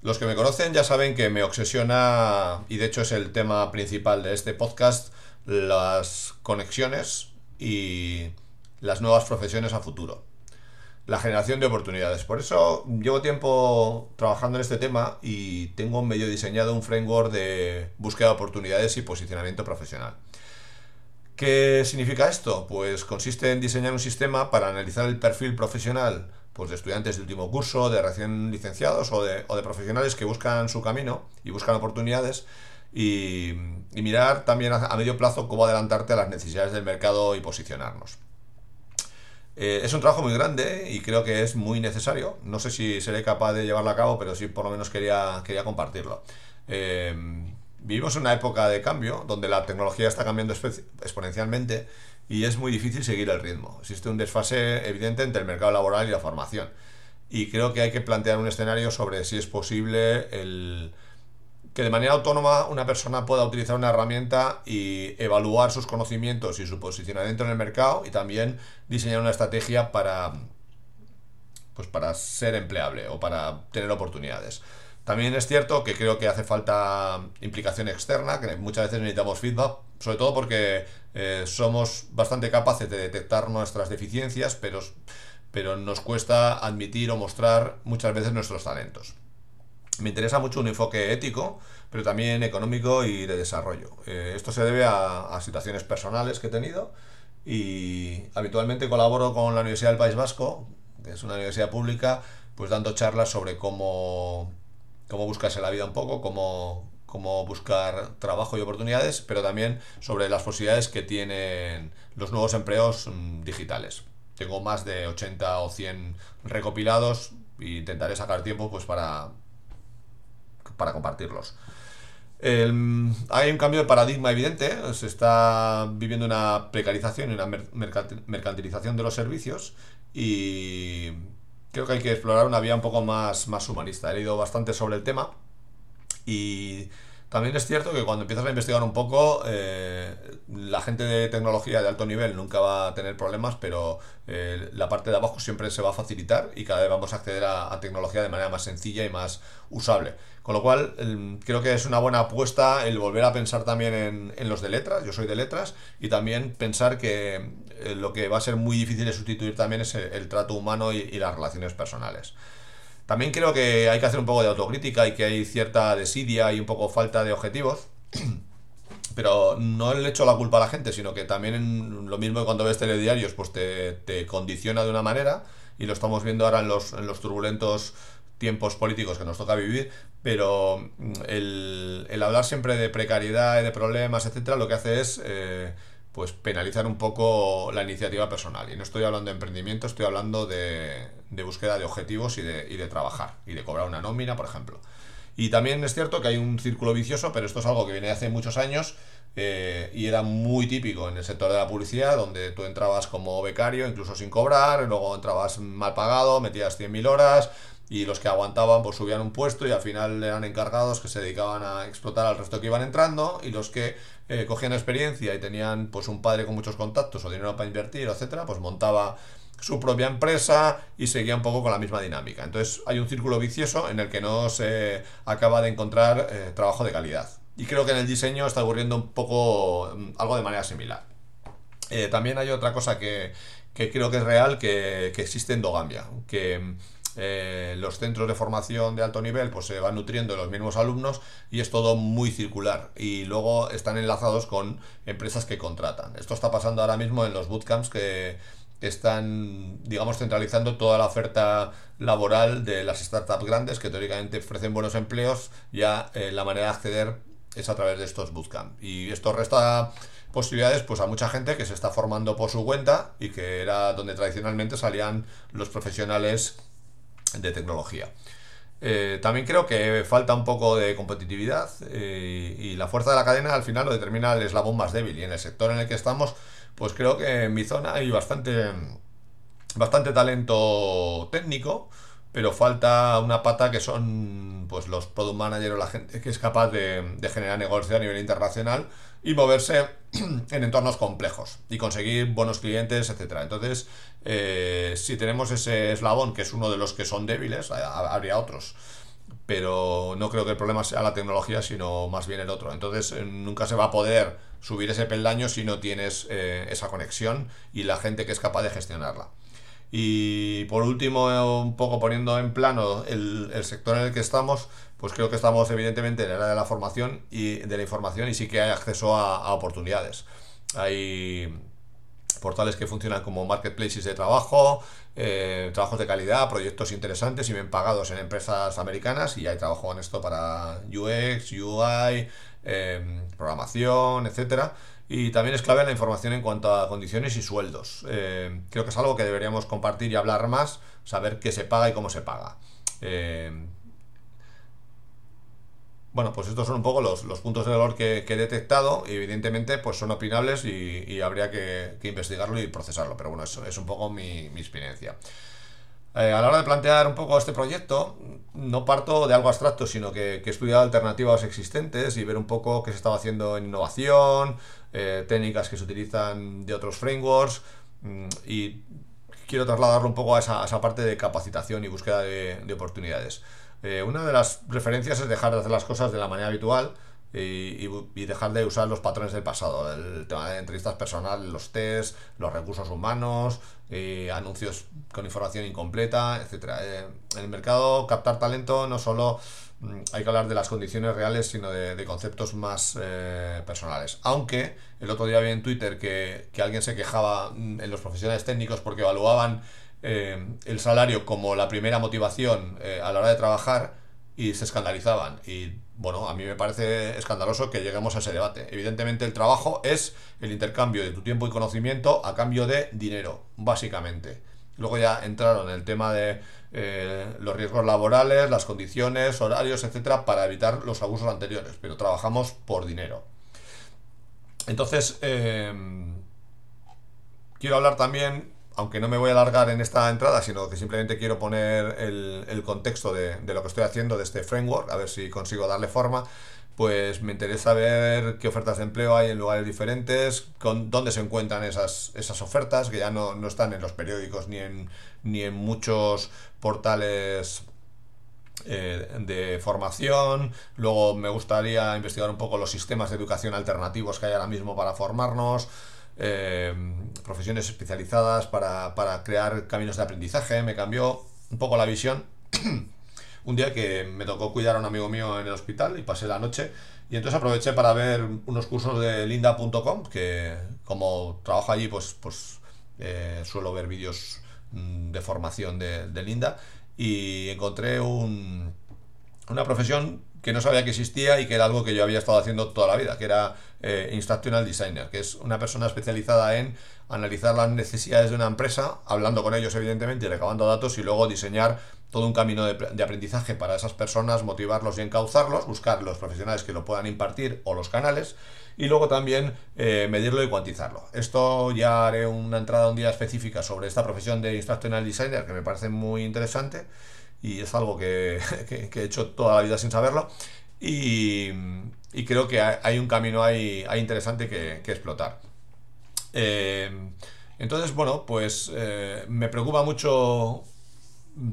Los que me conocen ya saben que me obsesiona, y de hecho es el tema principal de este podcast, las conexiones y las nuevas profesiones a futuro. La generación de oportunidades. Por eso llevo tiempo trabajando en este tema y tengo medio diseñado un framework de búsqueda de oportunidades y posicionamiento profesional. ¿Qué significa esto? Pues consiste en diseñar un sistema para analizar el perfil profesional pues, de estudiantes de último curso, de recién licenciados o de, profesionales que buscan su camino y buscan oportunidades y, mirar también a, medio plazo cómo adelantarte a las necesidades del mercado y posicionarnos. Eh, es un trabajo muy grande y creo que es muy necesario. No sé si seré capaz de llevarlo a cabo, pero sí por lo menos quería, quería compartirlo. Eh, vivimos una época de cambio donde la tecnología está cambiando exponencialmente y es muy difícil seguir el ritmo. Existe un desfase evidente entre el mercado laboral y la formación. Y creo que hay que plantear un escenario sobre si es posible el que de manera autónoma una persona pueda utilizar una herramienta y evaluar sus conocimientos y su posicionamiento en el mercado y también diseñar una estrategia para pues para ser empleable o para tener oportunidades. También es cierto que creo que hace falta implicación externa, que muchas veces necesitamos feedback, sobre todo porque eh, somos bastante capaces de detectar nuestras deficiencias, pero, pero nos cuesta admitir o mostrar muchas veces nuestros talentos. Me interesa mucho un enfoque ético, pero también económico y de desarrollo. Eh, esto se debe a, a situaciones personales que he tenido y habitualmente colaboro con la Universidad del País Vasco, que es una universidad pública, pues dando charlas sobre cómo cómo buscarse la vida un poco, cómo, cómo buscar trabajo y oportunidades, pero también sobre las posibilidades que tienen los nuevos empleos mm, digitales. Tengo más de 80 o 100 recopilados e intentaré sacar tiempo pues para, para compartirlos. hay un cambio de paradigma evidente, se está viviendo una precarización y una mercantilización de los servicios y creo que hay que explorar una vía un poco más, más humanista. He leído bastante sobre el tema y también es cierto que cuando empiezas a investigar un poco, eh, la gente de tecnología de alto nivel nunca va a tener problemas, pero eh, la parte de abajo siempre se va a facilitar y cada vez vamos a acceder a, tecnología de manera más sencilla y más usable. Con lo cual, creo que es una buena apuesta el volver a pensar también en, los de letras, yo soy de letras, y también pensar que eh, lo que va a ser muy difícil de sustituir también es el, trato humano y las relaciones personales. También creo que hay que hacer un poco de autocrítica y que hay cierta desidia y un poco falta de objetivos. Pero no le echo la culpa a la gente, sino que también lo mismo que cuando ves telediarios, pues te, condiciona de una manera, y lo estamos viendo ahora en los, en los turbulentos tiempos políticos que nos toca vivir, pero mm, el, el hablar siempre de precariedad y de problemas, etcétera, lo que hace es eh, pues penalizar un poco la iniciativa personal. Y no estoy hablando de emprendimiento, estoy hablando de, de búsqueda de objetivos y de, y de trabajar y de cobrar una nómina, por ejemplo. Y también es cierto que hay un círculo vicioso, pero esto es algo que viene hace muchos años eh, y era muy típico en el sector de la publicidad, donde tú entrabas como becario, incluso sin cobrar, luego entrabas mal pagado, metías 100.000 horas y los que aguantaban pues subían un puesto y al final eran encargados que se dedicaban a explotar al resto que iban entrando y los que eh, cogían experiencia y tenían pues un padre con muchos contactos o dinero para invertir, etcétera, pues montaba su propia empresa y seguía un poco con la misma dinámica. Entonces hay un círculo vicioso en el que no se acaba de encontrar eh, trabajo de calidad. Y creo que en el diseño está ocurriendo un poco mm, algo de manera similar. Eh, también hay otra cosa que, creo que es real, que, que existe endogamia, que eh, los centros de formación de alto nivel pues se van nutriendo de los mismos alumnos y es todo muy circular y luego están enlazados con empresas que contratan. Esto está pasando ahora mismo en los bootcamps que están, digamos, centralizando toda la oferta laboral de las startups grandes que teóricamente ofrecen buenos empleos, ya eh, la manera de acceder es a través de estos bootcamps. Y esto resta posibilidades pues a mucha gente que se está formando por su cuenta y que era donde tradicionalmente salían los profesionales de tecnología. Eh, también creo que falta un poco de competitividad eh, y la fuerza de la cadena al final lo determina el eslabón más débil y en el sector en el que estamos pues creo que en mi zona hay bastante, bastante talento técnico, pero falta una pata que son pues los product managers o la gente que es capaz de, generar negocio a nivel internacional y moverse en entornos complejos y conseguir buenos clientes, etcétera. Entonces, eh, si tenemos ese eslabón, que es uno de los que son débiles, habría otros pero no creo que el problema sea la tecnología, sino más bien el otro. Entonces eh, nunca se va a poder subir ese peldaño si no tienes eh, esa conexión y la gente que es capaz de gestionarla. Y por último, un poco poniendo en plano el, sector en el que estamos, pues creo que estamos evidentemente en la era de la formación y de la información y sí que hay acceso a oportunidades. Hay portales que funcionan como marketplaces de trabajo, eh, trabajos de calidad, proyectos interesantes y bien pagados en empresas americanas y hay trabajo en esto para UX, UI, em, programación, etcétera. Y también es clave la información en cuanto a condiciones y sueldos. Em, creo que es algo que deberíamos compartir y hablar más, saber qué se paga y cómo se paga. Bueno, pues estos son un poco los, puntos de dolor que, he detectado y evidentemente pues son opinables y, habría que, investigarlo y procesarlo, pero bueno, eso es un poco mi, experiencia. Eh, a la hora de plantear un poco este proyecto, no parto de algo abstracto, sino que, he estudiado alternativas existentes y ver un poco qué se estaba haciendo en innovación, eh, técnicas que se utilizan de otros frameworks mm, y quiero trasladarlo un poco a esa, parte de capacitación y búsqueda de oportunidades. Eh, una de las referencias es dejar de hacer las cosas de la manera habitual y, dejar de usar los patrones del pasado, el tema de entrevistas personales, los test, los recursos humanos, anuncios con información incompleta, etc. Eh, en el mercado captar talento no solo mm, hay que hablar de las condiciones reales, sino de, conceptos más eh, personales. Aunque el otro día vi en Twitter que, que alguien se quejaba mm, en los profesionales técnicos porque evaluaban eh, el salario como la primera motivación eh, a la hora de trabajar y se escandalizaban. Y bueno, a mí me parece escandaloso que lleguemos a ese debate. Evidentemente el trabajo es el intercambio de tu tiempo y conocimiento a cambio de dinero, básicamente. Luego ya entraron en el tema de eh, los riesgos laborales, las condiciones, horarios, etcétera, para evitar los abusos anteriores, pero trabajamos por dinero. Entonces, quiero hablar también aunque no me voy a alargar en esta entrada, sino que simplemente quiero poner el, contexto de, lo que estoy haciendo, de este framework, a ver si consigo darle forma, pues me interesa ver qué ofertas de empleo hay en lugares diferentes, con dónde se encuentran esas, esas ofertas, que ya no, están en los periódicos ni en, ni en muchos portales eh, de formación. Luego me gustaría investigar un poco los sistemas de educación alternativos que hay ahora mismo para formarnos. Eh, profesiones especializadas para, crear caminos de aprendizaje, me cambió un poco la visión. un día que me tocó cuidar a un amigo mío en el hospital y pasé la noche y entonces aproveché para ver unos cursos de linda.com que como trabajo allí pues, pues eh, suelo ver vídeos mm, de formación de, de Linda y encontré un, una profesión que no sabía que existía y que era algo que yo había estado haciendo toda la vida, que era eh, Instructional Designer, que es una persona especializada en analizar las necesidades de una empresa, hablando con ellos evidentemente y recabando datos y luego diseñar todo un camino de, aprendizaje para esas personas, motivarlos y encauzarlos, buscar los profesionales que lo puedan impartir o los canales y luego también eh, medirlo y cuantizarlo. Esto ya haré una entrada un día específica sobre esta profesión de Instructional Designer que me parece muy interesante y es algo que, he hecho toda la vida sin saberlo. Y, creo que hay un camino ahí, interesante que, explotar. Eh, entonces, bueno, pues eh, me preocupa mucho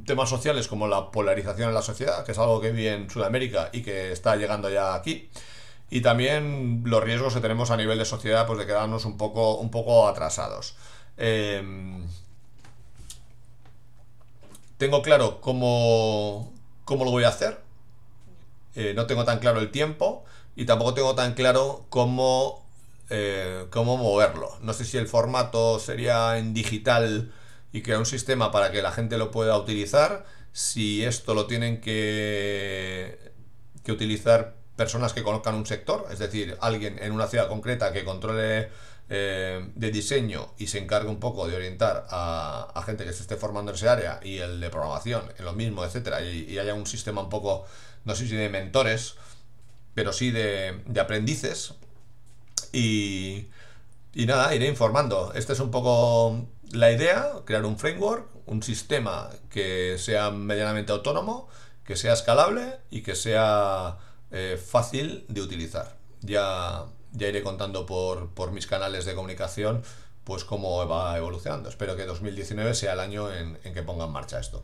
temas sociales como la polarización en la sociedad, que es algo que vi en Sudamérica y que está llegando ya aquí. Y también los riesgos que tenemos a nivel de sociedad, pues de quedarnos un poco, un poco atrasados. Eh, tengo claro cómo, cómo lo voy a hacer. Eh, no tengo tan claro el tiempo y tampoco tengo tan claro cómo, eh, cómo moverlo. No sé si el formato sería en digital y crear un sistema para que la gente lo pueda utilizar. Si esto lo tienen que, que utilizar personas que conozcan un sector, es decir, alguien en una ciudad concreta que controle eh, de diseño y se encargue un poco de orientar a, gente que se esté formando en ese área y el de programación en lo mismo, etcétera, y, haya un sistema un poco, no sé si de mentores, pero sí de, aprendices. Y, y nada, iré informando. Esta es un poco la idea, crear un framework, un sistema que sea medianamente autónomo, que sea escalable y que sea eh, fácil de utilizar. Ya ya iré contando por, por mis canales de comunicación pues cómo va evolucionando. Espero que 2019 sea el año en, en que ponga en marcha esto.